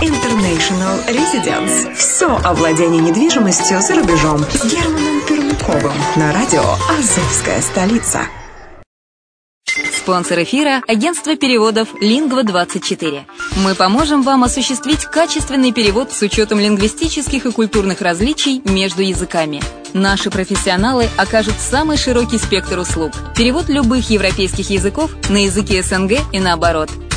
International Residence. Все о владении недвижимостью за рубежом с Германом Пермяковым на радио «Азовская столица». Спонсор эфира – агентство переводов «Лингва-24». Мы поможем вам осуществить качественный перевод с учетом лингвистических и культурных различий между языками. Наши профессионалы окажут самый широкий спектр услуг. Перевод любых европейских языков на языки СНГ и наоборот.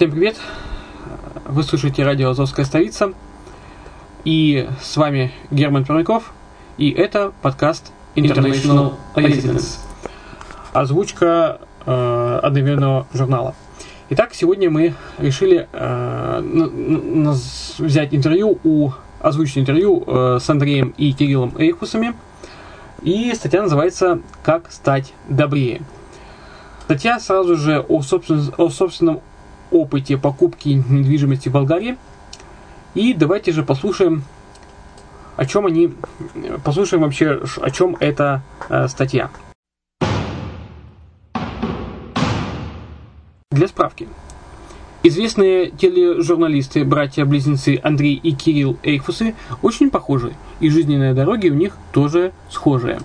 Всем привет! Вы слушаете радио «Азовская столица». И с вами Герман Пермяков. И это подкаст International Residence. Озвучка э, одноименного журнала. Итак, сегодня мы решили э, взять интервью у озвучить интервью э, с Андреем и Кириллом Эйхусами. И статья называется «Как стать добрее». Статья сразу же о, собствен, о собственном опыте покупки недвижимости в Болгарии. И давайте же послушаем, о чем они, послушаем вообще, о чем эта э, статья. Для справки. Известные тележурналисты, братья-близнецы Андрей и Кирилл Эйфусы очень похожи, и жизненные дороги у них тоже схожие.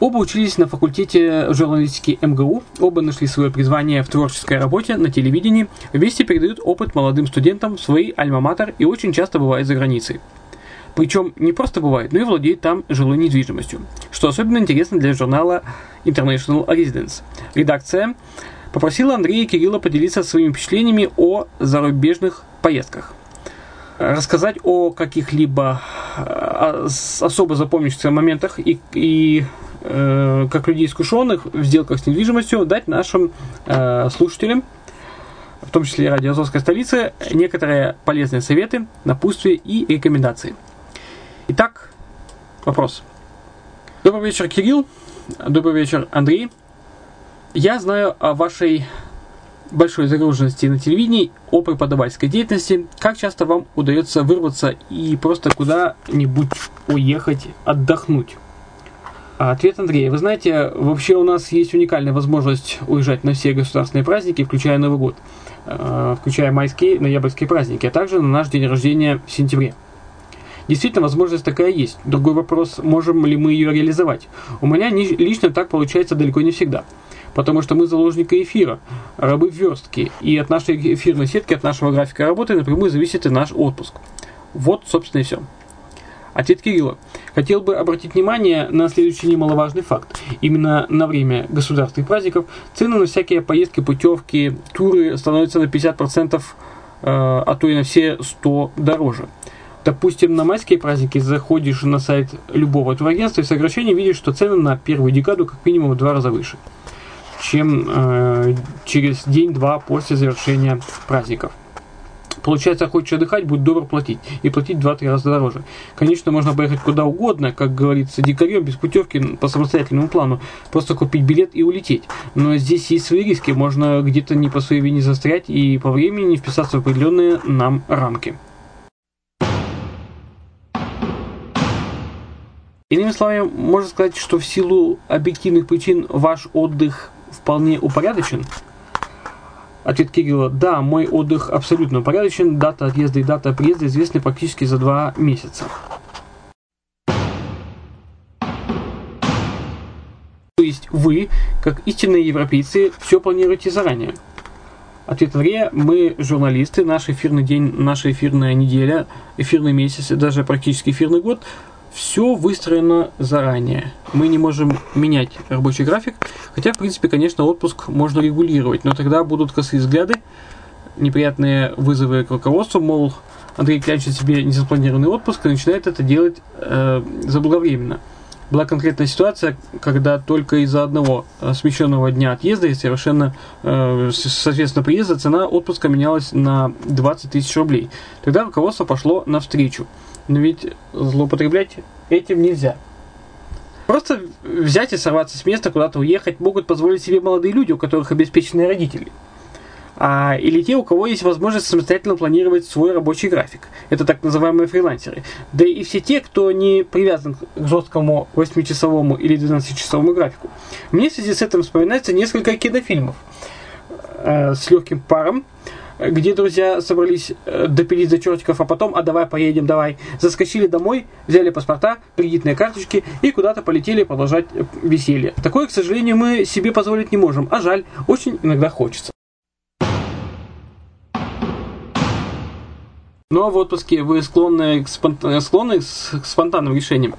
Оба учились на факультете журналистики МГУ, оба нашли свое призвание в творческой работе на телевидении, вместе передают опыт молодым студентам в свои альма-матер и очень часто бывают за границей. Причем не просто бывает, но и владеет там жилой недвижимостью, что особенно интересно для журнала International Residence. Редакция попросила Андрея и Кирилла поделиться своими впечатлениями о зарубежных поездках рассказать о каких-либо э, особо запомнившихся моментах и, и э, как людей искушенных в сделках с недвижимостью, дать нашим э, слушателям, в том числе радио Азовской столицы, некоторые полезные советы, напутствия и рекомендации. Итак, вопрос. Добрый вечер, Кирилл. Добрый вечер, Андрей. Я знаю о вашей большой загруженности на телевидении, о преподавательской деятельности. Как часто вам удается вырваться и просто куда-нибудь уехать отдохнуть? А ответ Андрея. Вы знаете, вообще у нас есть уникальная возможность уезжать на все государственные праздники, включая Новый год, э, включая майские, ноябрьские праздники, а также на наш день рождения в сентябре. Действительно, возможность такая есть. Другой вопрос, можем ли мы ее реализовать. У меня лично так получается далеко не всегда. Потому что мы заложники эфира, рабы верстки. И от нашей эфирной сетки, от нашего графика работы напрямую зависит и наш отпуск. Вот, собственно, и все. Ответ Кирилла. Хотел бы обратить внимание на следующий немаловажный факт. Именно на время государственных праздников цены на всякие поездки, путевки, туры становятся на 50%, э, а то и на все 100 дороже. Допустим, на майские праздники заходишь на сайт любого турагентства и в сокращении видишь, что цены на первую декаду как минимум в два раза выше, чем э, через день-два после завершения праздников. Получается, хочешь отдыхать, будь добр платить. И платить в 2-3 раза дороже. Конечно, можно поехать куда угодно, как говорится, дикарем, без путевки, по самостоятельному плану. Просто купить билет и улететь. Но здесь есть свои риски. Можно где-то не по своей вине застрять и по времени не вписаться в определенные нам рамки. Иными словами, можно сказать, что в силу объективных причин ваш отдых вполне упорядочен, Ответ Кирилла. Да, мой отдых абсолютно упорядочен. Дата отъезда и дата приезда известны практически за два месяца. То есть вы, как истинные европейцы, все планируете заранее. Ответ Андрея. Мы журналисты, наш эфирный день, наша эфирная неделя, эфирный месяц, даже практически эфирный год – все выстроено заранее. Мы не можем менять рабочий график, хотя, в принципе, конечно, отпуск можно регулировать, но тогда будут косые взгляды, неприятные вызовы к руководству, мол, Андрей клянчит себе незапланированный отпуск и начинает это делать э, заблаговременно. Была конкретная ситуация, когда только из-за одного э, смещенного дня отъезда и совершенно, э, соответственно, приезда цена отпуска менялась на 20 тысяч рублей. Тогда руководство пошло навстречу. Но ведь злоупотреблять этим нельзя. Просто взять и сорваться с места, куда-то уехать могут позволить себе молодые люди, у которых обеспеченные родители. А, или те, у кого есть возможность самостоятельно планировать свой рабочий график. Это так называемые фрилансеры. Да и все те, кто не привязан к жесткому 8-часовому или 12-часовому графику. Мне в связи с этим вспоминается несколько кинофильмов э, с легким паром, где друзья собрались э, допилить до а потом, а давай поедем, давай. Заскочили домой, взяли паспорта, кредитные карточки и куда-то полетели продолжать э, веселье. Такое, к сожалению, мы себе позволить не можем, а жаль, очень иногда хочется. Ну а в отпуске вы склонны к, спонт... склонны к спонтанным решениям?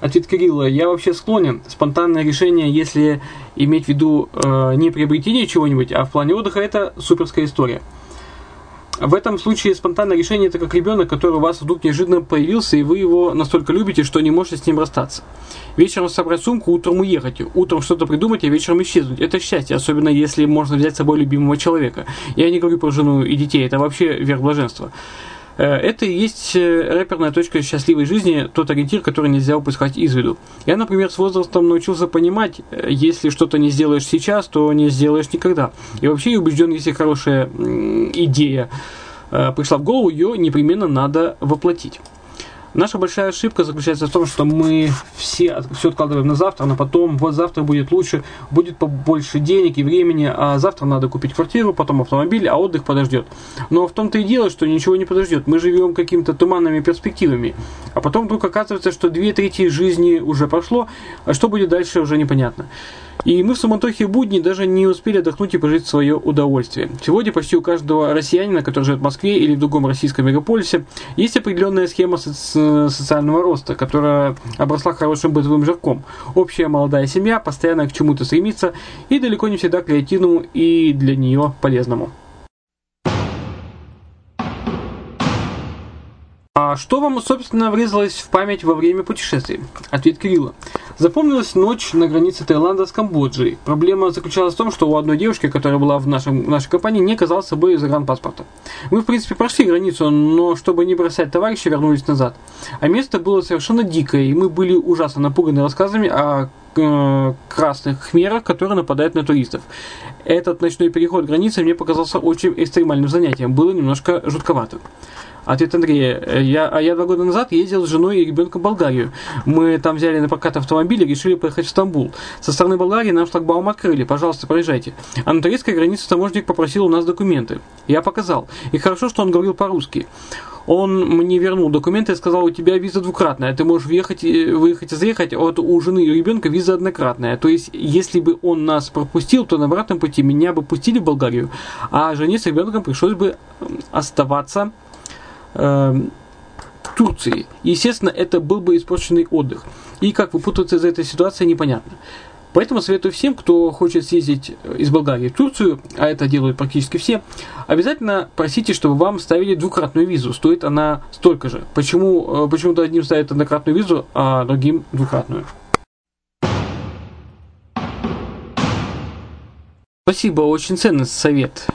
Ответ Кирилла. Я вообще склонен. Спонтанное решение, если иметь в виду э, не приобретение чего-нибудь, а в плане отдыха, это суперская история. В этом случае спонтанное решение это как ребенок, который у вас вдруг неожиданно появился, и вы его настолько любите, что не можете с ним расстаться. Вечером собрать сумку, утром уехать, утром что-то придумать, а вечером исчезнуть. Это счастье, особенно если можно взять с собой любимого человека. Я не говорю про жену и детей, это вообще верх блаженства. Э, это и есть э, рэперная точка счастливой жизни, тот ориентир, который нельзя упускать из виду. Я, например, с возрастом научился понимать, э, если что-то не сделаешь сейчас, то не сделаешь никогда. И вообще я убежден, если хорошая идея пришла в голову, ее непременно надо воплотить. Наша большая ошибка заключается в том, что мы все, все откладываем на завтра, но потом вот завтра будет лучше, будет побольше денег и времени, а завтра надо купить квартиру, потом автомобиль, а отдых подождет. Но в том-то и дело, что ничего не подождет. Мы живем какими-то туманными перспективами. А потом вдруг оказывается, что две трети жизни уже прошло, а что будет дальше уже непонятно. И мы в суматохе будни даже не успели отдохнуть и пожить свое удовольствие. Сегодня почти у каждого россиянина, который живет в Москве или в другом российском мегаполисе, есть определенная схема соци- социального роста, которая обросла хорошим бытовым жирком. Общая молодая семья постоянно к чему-то стремится и далеко не всегда креативному и для нее полезному. А что вам, собственно, врезалось в память во время путешествий? Ответ Кирилла. Запомнилась ночь на границе Таиланда с Камбоджей. Проблема заключалась в том, что у одной девушки, которая была в, нашем, в нашей компании, не оказалось с собой загранпаспорта. Мы, в принципе, прошли границу, но чтобы не бросать товарища, вернулись назад. А место было совершенно дикое, и мы были ужасно напуганы рассказами о э, красных хмерах, которые нападают на туристов. Этот ночной переход границы мне показался очень экстремальным занятием. Было немножко жутковато. Ответ Андрея. Я, а я два года назад ездил с женой и ребенком в Болгарию. Мы там взяли на прокат автомобиль и решили поехать в Стамбул. Со стороны Болгарии нам шлагбаум открыли. Пожалуйста, проезжайте. А на турецкой границе таможник попросил у нас документы. Я показал. И хорошо, что он говорил по-русски. Он мне вернул документы и сказал, у тебя виза двукратная, ты можешь въехать, выехать и заехать, а вот у жены и ребенка виза однократная. То есть, если бы он нас пропустил, то на обратном пути меня бы пустили в Болгарию, а жене с ребенком пришлось бы оставаться В Турции. Естественно, это был бы испорченный отдых. И как выпутаться из этой ситуации, непонятно. Поэтому советую всем, кто хочет съездить из Болгарии в Турцию, а это делают практически все, обязательно просите, чтобы вам ставили двукратную визу. Стоит она столько же. Почему э, почему-то одним ставят однократную визу, а другим двукратную? Спасибо, очень ценный совет.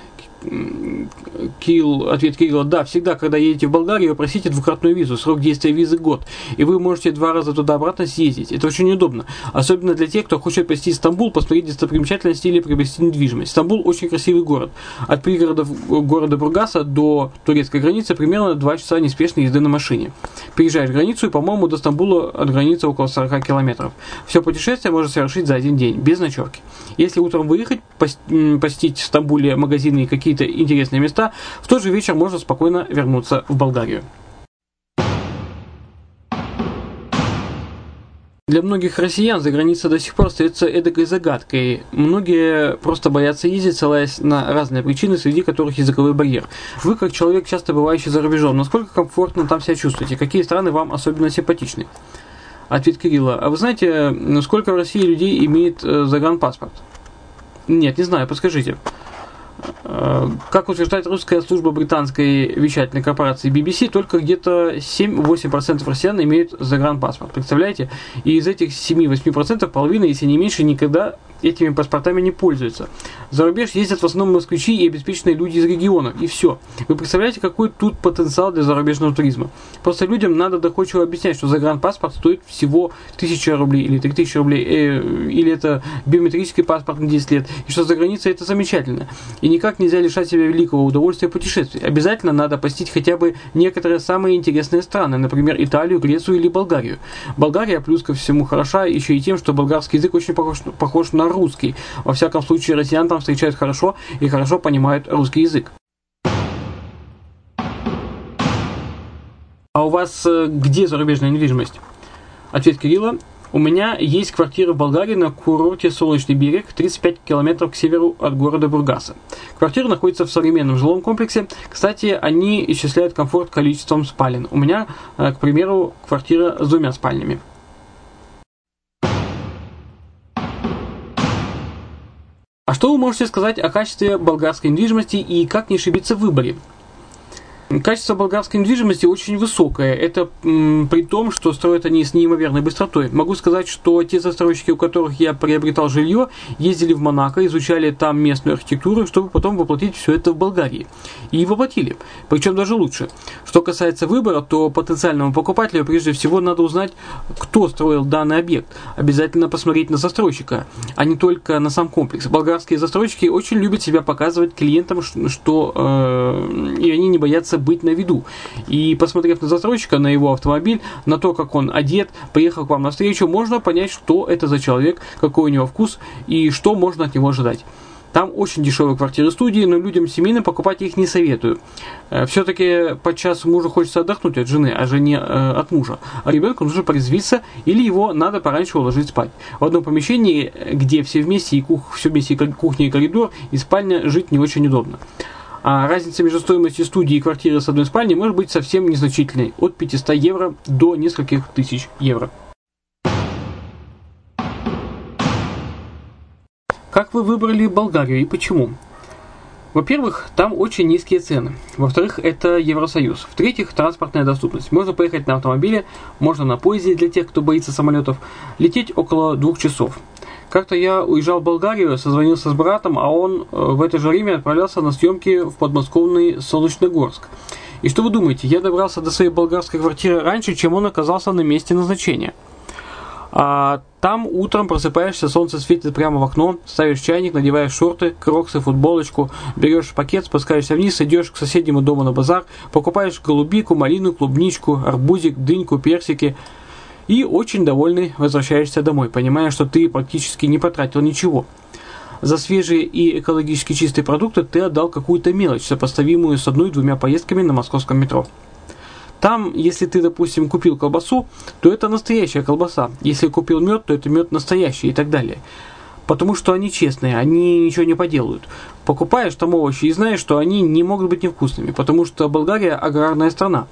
Кирилл, ответ Кирилла, да, всегда, когда едете в Болгарию, просите двукратную визу, срок действия визы год, и вы можете два раза туда-обратно съездить. Это очень удобно, особенно для тех, кто хочет посетить Стамбул, посмотреть достопримечательности или приобрести недвижимость. Стамбул очень красивый город. От пригородов города Бургаса до турецкой границы примерно 2 часа неспешной езды на машине. Переезжаешь границу, и, по-моему, до Стамбула от границы около 40 километров. Все путешествие можно совершить за один день, без ночевки. Если утром выехать, посетить в Стамбуле магазины и какие-то интересные места, места, в тот же вечер можно спокойно вернуться в Болгарию. Для многих россиян за граница до сих пор остается эдакой загадкой. Многие просто боятся ездить, ссылаясь на разные причины, среди которых языковой барьер. Вы, как человек, часто бывающий за рубежом, насколько комфортно там себя чувствуете? Какие страны вам особенно симпатичны? Ответ Кирилла. А вы знаете, сколько в России людей имеет э, загранпаспорт? Нет, не знаю, подскажите. Э, как утверждает русская служба британской вещательной корпорации BBC, только где-то 7-8% россиян имеют загранпаспорт. Представляете? И из этих 7-8% половина, если не меньше, никогда этими паспортами не пользуются. За рубеж ездят в основном москвичи и обеспеченные люди из регионов. И все. Вы представляете, какой тут потенциал для зарубежного туризма? Просто людям надо доходчиво объяснять, что загранпаспорт стоит всего 1000 рублей или 3000 рублей, э, или это биометрический паспорт на 10 лет, и что за границей это замечательно. И никак нельзя лишать себя великого удовольствия путешествий. Обязательно надо посетить хотя бы некоторые самые интересные страны, например, Италию, Грецию или Болгарию. Болгария, плюс ко всему, хороша еще и тем, что болгарский язык очень похож, похож на русский. Во всяком случае, россиян там встречают хорошо и хорошо понимают русский язык. А у вас э, где зарубежная недвижимость? Ответ Кирилла. У меня есть квартира в Болгарии на курорте Солнечный берег, 35 километров к северу от города Бургаса. Квартира находится в современном жилом комплексе. Кстати, они исчисляют комфорт количеством спален. У меня, э, к примеру, квартира с двумя спальнями. А что вы можете сказать о качестве болгарской недвижимости и как не ошибиться в выборе? Качество болгарской недвижимости очень высокое. Это при том, что строят они с неимоверной быстротой. Могу сказать, что те застройщики, у которых я приобретал жилье, ездили в Монако, изучали там местную архитектуру, чтобы потом воплотить все это в Болгарии. И воплотили. Причем даже лучше. Что касается выбора, то потенциальному покупателю прежде всего надо узнать, кто строил данный объект. Обязательно посмотреть на застройщика, а не только на сам комплекс. Болгарские застройщики очень любят себя показывать клиентам, что э, и они не боятся боится быть на виду. И посмотрев на застройщика, на его автомобиль, на то, как он одет, приехал к вам на встречу, можно понять, что это за человек, какой у него вкус и что можно от него ожидать. Там очень дешевые квартиры студии, но людям семейным покупать их не советую. Э, Все-таки подчас мужу хочется отдохнуть от жены, а жене э, от мужа. А ребенку нужно порезвиться или его надо пораньше уложить спать. В одном помещении, где все вместе, и кух, все вместе и кухня и коридор, и спальня, жить не очень удобно. А разница между стоимостью студии и квартиры с одной спальней может быть совсем незначительной, от 500 евро до нескольких тысяч евро. Как вы выбрали Болгарию и почему? Во-первых, там очень низкие цены. Во-вторых, это Евросоюз. В-третьих, транспортная доступность. Можно поехать на автомобиле, можно на поезде для тех, кто боится самолетов. Лететь около двух часов. Как-то я уезжал в Болгарию, созвонился с братом, а он э, в это же время отправлялся на съемки в подмосковный Солнечногорск. И что вы думаете, я добрался до своей болгарской квартиры раньше, чем он оказался на месте назначения. А там утром просыпаешься, солнце светит прямо в окно, ставишь чайник, надеваешь шорты, кроксы, футболочку, берешь пакет, спускаешься вниз, идешь к соседнему дому на базар, покупаешь голубику, малину, клубничку, арбузик, дыньку, персики – и очень довольный возвращаешься домой, понимая, что ты практически не потратил ничего. За свежие и экологически чистые продукты ты отдал какую-то мелочь, сопоставимую с одной-двумя поездками на московском метро. Там, если ты, допустим, купил колбасу, то это настоящая колбаса. Если купил мед, то это мед настоящий и так далее. Потому что они честные, они ничего не поделают. Покупаешь там овощи и знаешь, что они не могут быть невкусными, потому что Болгария аграрная страна.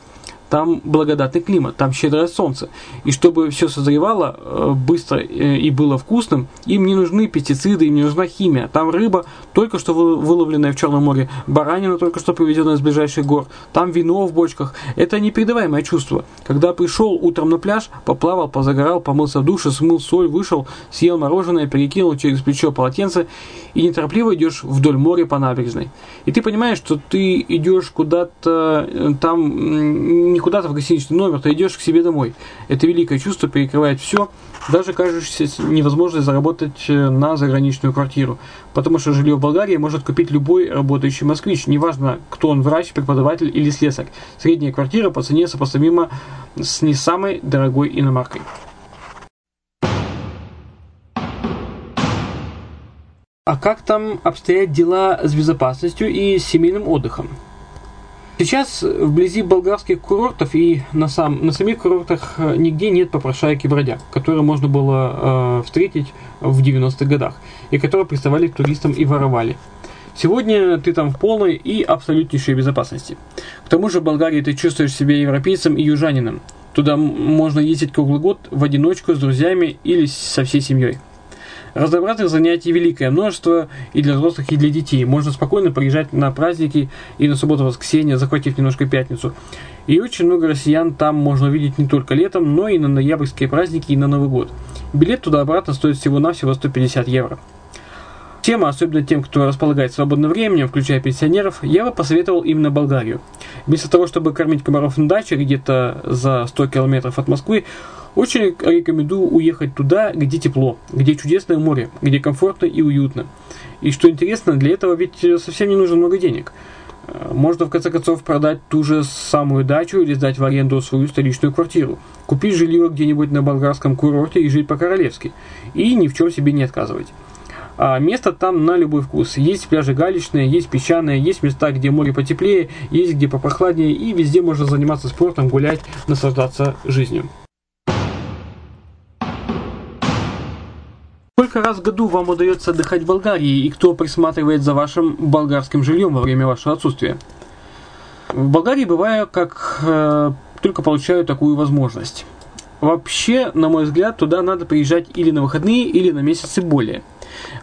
Там благодатный климат, там щедрое солнце. И чтобы все созревало э, быстро э, и было вкусным, им не нужны пестициды, им не нужна химия. Там рыба, только что выловленная в Черном море, баранина, только что привезенная из ближайших гор, там вино в бочках. Это непередаваемое чувство. Когда пришел утром на пляж, поплавал, позагорал, помылся в душе, смыл соль, вышел, съел мороженое, перекинул через плечо полотенце и неторопливо идешь вдоль моря по набережной. И ты понимаешь, что ты идешь куда-то э, там, не куда-то в гостиничный номер, ты идешь к себе домой. Это великое чувство перекрывает все, даже кажущееся невозможность заработать э, на заграничную квартиру. Потому что жилье в Болгарии может купить любой работающий москвич, неважно, кто он, врач, преподаватель или слесарь. Средняя квартира по цене сопоставима с не самой дорогой иномаркой. А как там обстоят дела с безопасностью и семейным отдыхом? Сейчас вблизи болгарских курортов и на, сам, на самих курортах э, нигде нет попрошайки бродяг, которые можно было э, встретить в 90-х годах, и которые приставали к туристам и воровали. Сегодня ты там в полной и абсолютнейшей безопасности. К тому же в Болгарии ты чувствуешь себя европейцем и южанином. Туда можно ездить круглый год в одиночку с друзьями или со всей семьей. Разнообразных занятий великое множество и для взрослых, и для детей. Можно спокойно приезжать на праздники и на субботу-воскресенье, захватив немножко пятницу. И очень много россиян там можно увидеть не только летом, но и на ноябрьские праздники и на Новый год. Билет туда-обратно стоит всего-навсего 150 евро. Тема, особенно тем, кто располагает свободным временем, включая пенсионеров, я бы посоветовал именно Болгарию. Вместо того, чтобы кормить комаров на даче где-то за 100 километров от Москвы, очень рекомендую уехать туда, где тепло, где чудесное море, где комфортно и уютно. И что интересно, для этого ведь совсем не нужно много денег. Э, можно в конце концов продать ту же самую дачу или сдать в аренду свою столичную квартиру, купить жилье где-нибудь на болгарском курорте и жить по-королевски, и ни в чем себе не отказывать. А место там на любой вкус. Есть пляжи галечные, есть песчаные, есть места, где море потеплее, есть где попрохладнее, и везде можно заниматься спортом, гулять, наслаждаться жизнью. Сколько раз в году вам удается отдыхать в Болгарии и кто присматривает за вашим болгарским жильем во время вашего отсутствия? В Болгарии бываю, как э, только получаю такую возможность. Вообще, на мой взгляд, туда надо приезжать или на выходные, или на месяцы более.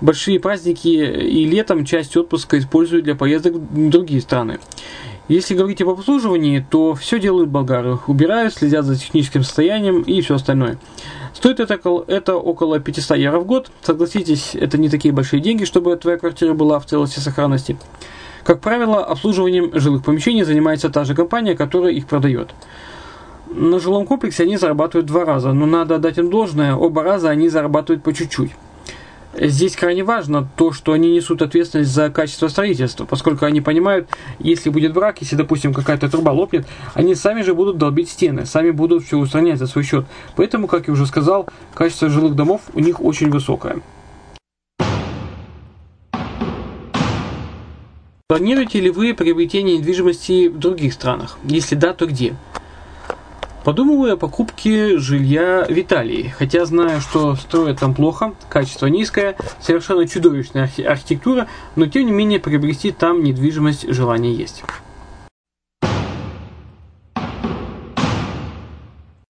Большие праздники и летом часть отпуска используют для поездок в другие страны. Если говорить об обслуживании, то все делают болгары. Убирают, следят за техническим состоянием и все остальное. Стоит это, это около 500 евро в год. Согласитесь, это не такие большие деньги, чтобы твоя квартира была в целости и сохранности. Как правило, обслуживанием жилых помещений занимается та же компания, которая их продает. На жилом комплексе они зарабатывают два раза, но надо отдать им должное, оба раза они зарабатывают по чуть-чуть. Здесь крайне важно то, что они несут ответственность за качество строительства, поскольку они понимают, если будет брак, если, допустим, какая-то труба лопнет, они сами же будут долбить стены, сами будут все устранять за свой счет. Поэтому, как я уже сказал, качество жилых домов у них очень высокое. Планируете ли вы приобретение недвижимости в других странах? Если да, то где? Подумываю о покупке жилья в Италии, хотя знаю, что строят там плохо, качество низкое, совершенно чудовищная архитектура, но тем не менее приобрести там недвижимость желание есть.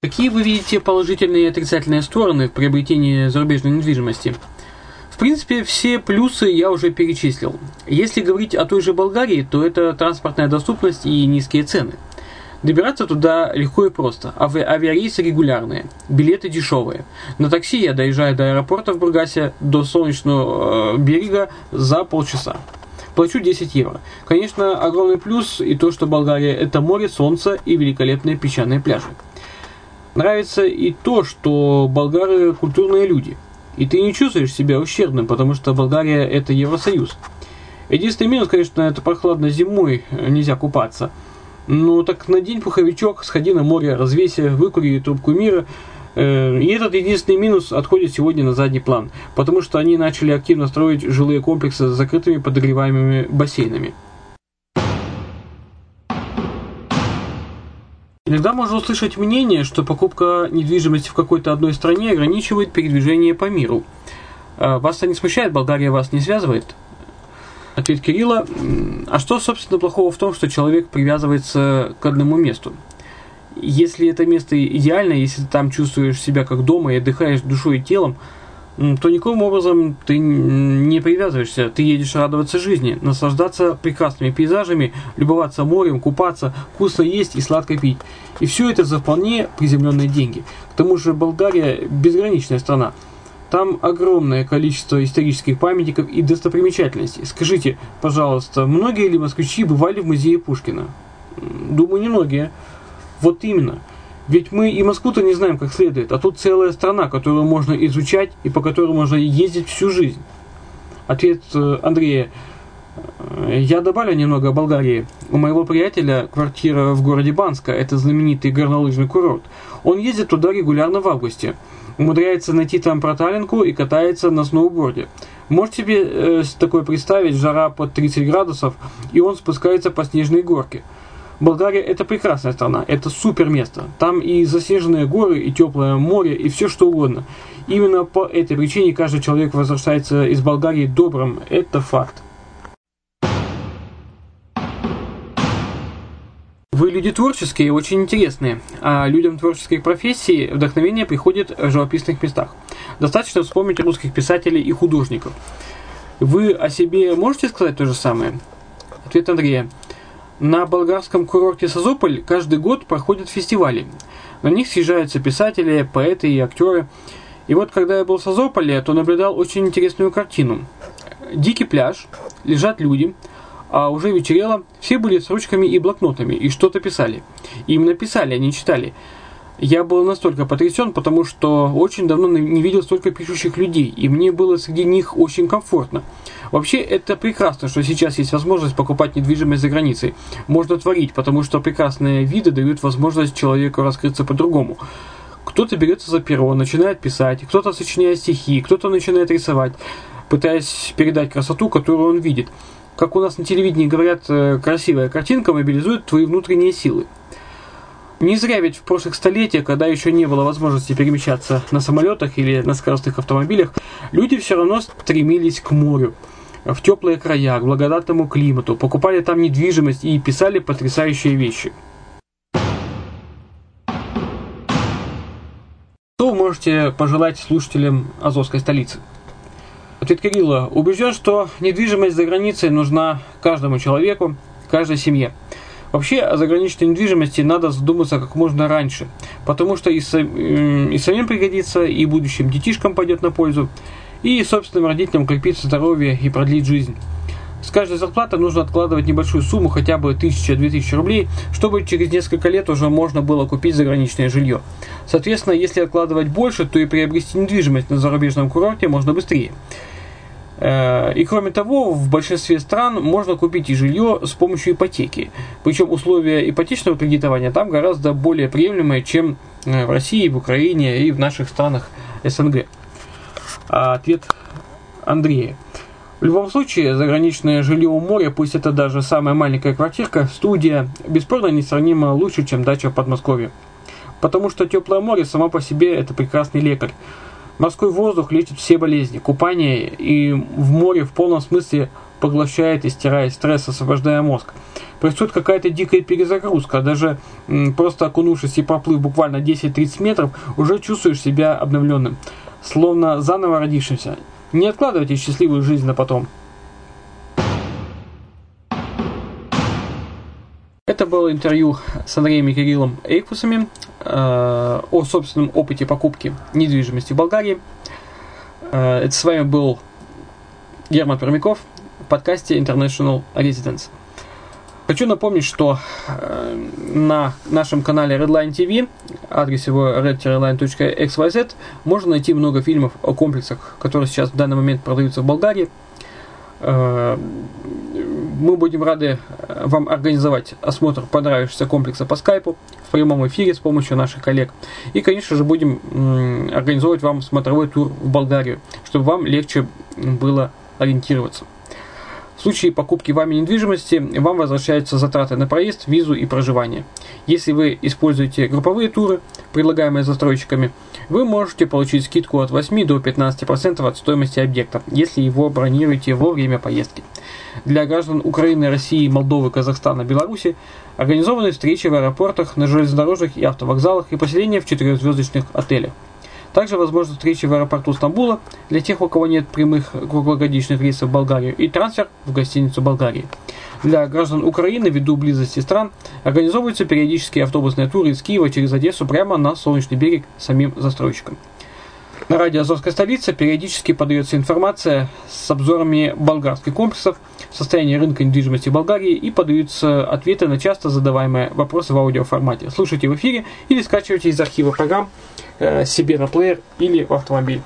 Какие вы видите положительные и отрицательные стороны в приобретении зарубежной недвижимости? В принципе, все плюсы я уже перечислил. Если говорить о той же Болгарии, то это транспортная доступность и низкие цены – Добираться туда легко и просто. Ави авиарейсы регулярные, билеты дешевые. На такси я доезжаю до аэропорта в Бургасе до солнечного э, берега за полчаса. Плачу 10 евро. Конечно, огромный плюс и то, что Болгария это море, солнце и великолепные песчаные пляжи. Нравится и то, что болгары культурные люди. И ты не чувствуешь себя ущербным, потому что Болгария это Евросоюз. Единственный минус, конечно, это прохладно зимой, нельзя купаться – ну, так надень пуховичок, сходи на море, развейся, выкури трубку мира. Э, и этот единственный минус отходит сегодня на задний план, потому что они начали активно строить жилые комплексы с закрытыми подогреваемыми бассейнами. Иногда можно услышать мнение, что покупка недвижимости в какой-то одной стране ограничивает передвижение по миру. Э, вас это не смущает? Болгария вас не связывает? Ответ Кирилла. А что, собственно, плохого в том, что человек привязывается к одному месту? Если это место идеально, если ты там чувствуешь себя как дома и отдыхаешь душой и телом, то никаким образом ты не привязываешься. Ты едешь радоваться жизни, наслаждаться прекрасными пейзажами, любоваться морем, купаться, вкусно есть и сладко пить. И все это за вполне приземленные деньги. К тому же Болгария безграничная страна. Там огромное количество исторических памятников и достопримечательностей. Скажите, пожалуйста, многие ли москвичи бывали в музее Пушкина? Думаю, немногие. Вот именно. Ведь мы и Москву-то не знаем как следует, а тут целая страна, которую можно изучать и по которой можно ездить всю жизнь. Ответ э, Андрея. Э, я добавлю немного о Болгарии. У моего приятеля квартира в городе Банска, это знаменитый горнолыжный курорт. Он ездит туда регулярно в августе. Умудряется найти там проталинку и катается на сноуборде. Можете себе э, такое представить, жара под 30 градусов, и он спускается по снежной горке – Болгария это прекрасная страна, это супер место. Там и заснеженные горы, и теплое море, и все что угодно. Именно по этой причине каждый человек возвращается из Болгарии добрым. Это факт. Вы люди творческие очень интересные, а людям творческих профессий вдохновение приходит в живописных местах. Достаточно вспомнить русских писателей и художников. Вы о себе можете сказать то же самое? Ответ Андрея. На болгарском курорте Созополь каждый год проходят фестивали. На них съезжаются писатели, поэты и актеры. И вот когда я был в Созополе, то наблюдал очень интересную картину. Дикий пляж, лежат люди, а уже вечерело, все были с ручками и блокнотами и что-то писали. И именно писали, а не читали. Я был настолько потрясен, потому что очень давно не видел столько пишущих людей, и мне было среди них очень комфортно. Вообще, это прекрасно, что сейчас есть возможность покупать недвижимость за границей. Можно творить, потому что прекрасные виды дают возможность человеку раскрыться по-другому. Кто-то берется за перо, начинает писать, кто-то сочиняет стихи, кто-то начинает рисовать, пытаясь передать красоту, которую он видит. Как у нас на телевидении говорят, э, красивая картинка мобилизует твои внутренние силы. Не зря ведь в прошлых столетиях, когда еще не было возможности перемещаться на самолетах или на скоростных автомобилях, люди все равно стремились к морю в теплые края, к благодатному климату, покупали там недвижимость и писали потрясающие вещи. Что вы можете пожелать слушателям Азовской столицы? Ответ Кирилла. Убежден, что недвижимость за границей нужна каждому человеку, каждой семье. Вообще о заграничной недвижимости надо задуматься как можно раньше, потому что и, и самим пригодится, и будущим детишкам пойдет на пользу и собственным родителям укрепить здоровье и продлить жизнь. С каждой зарплаты нужно откладывать небольшую сумму, хотя бы 1000-2000 рублей, чтобы через несколько лет уже можно было купить заграничное жилье. Соответственно, если откладывать больше, то и приобрести недвижимость на зарубежном курорте можно быстрее. Э, и кроме того, в большинстве стран можно купить и жилье с помощью ипотеки. Причем условия ипотечного кредитования там гораздо более приемлемые, чем э, в России, в Украине и в наших странах СНГ. А ответ Андрея. В любом случае, заграничное жилье у моря, пусть это даже самая маленькая квартирка, студия, бесспорно несравнимо лучше, чем дача в Подмосковье. Потому что теплое море само по себе это прекрасный лекарь. Морской воздух лечит все болезни, купание и в море в полном смысле поглощает и стирает стресс, освобождая мозг. Происходит какая-то дикая перезагрузка, даже просто окунувшись и проплыв буквально 10-30 метров, уже чувствуешь себя обновленным словно заново родившимся. Не откладывайте счастливую жизнь на потом. Это было интервью с Андреем и Кириллом Эйкфусами э, о собственном опыте покупки недвижимости в Болгарии. Э, это с вами был Герман Пермяков в подкасте International Residence. Хочу напомнить, что э, на нашем канале Redline TV, адрес его red-line.xyz, можно найти много фильмов о комплексах, которые сейчас в данный момент продаются в Болгарии. Э, мы будем рады э, вам организовать осмотр понравившегося комплекса по скайпу в прямом эфире с помощью наших коллег. И, конечно же, будем организовывать вам смотровой тур в Болгарию, чтобы вам легче было ориентироваться. В случае покупки вами недвижимости вам возвращаются затраты на проезд, визу и проживание. Если вы используете групповые туры, предлагаемые застройщиками, вы можете получить скидку от 8 до 15% от стоимости объекта, если его бронируете во время поездки. Для граждан Украины, России, Молдовы, Казахстана, Беларуси организованы встречи в аэропортах, на железнодорожных и автовокзалах и поселения в четырехзвездочных отелях. Также возможны встречи в аэропорту Стамбула для тех, у кого нет прямых круглогодичных рейсов в Болгарию, и трансфер в гостиницу Болгарии. Для граждан Украины, ввиду близости стран, организовываются периодические автобусные туры из Киева через Одессу прямо на Солнечный берег самим застройщикам. На радио «Азовская столица» периодически подается информация с обзорами болгарских комплексов, состояния рынка недвижимости Болгарии и подаются ответы на часто задаваемые вопросы в аудиоформате. Слушайте в эфире или скачивайте из архива программ э, себе на плеер или в автомобиль.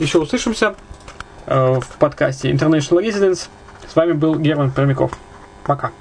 Еще услышимся э, в подкасте International Residence. С вами был Герман Пермяков. Пока.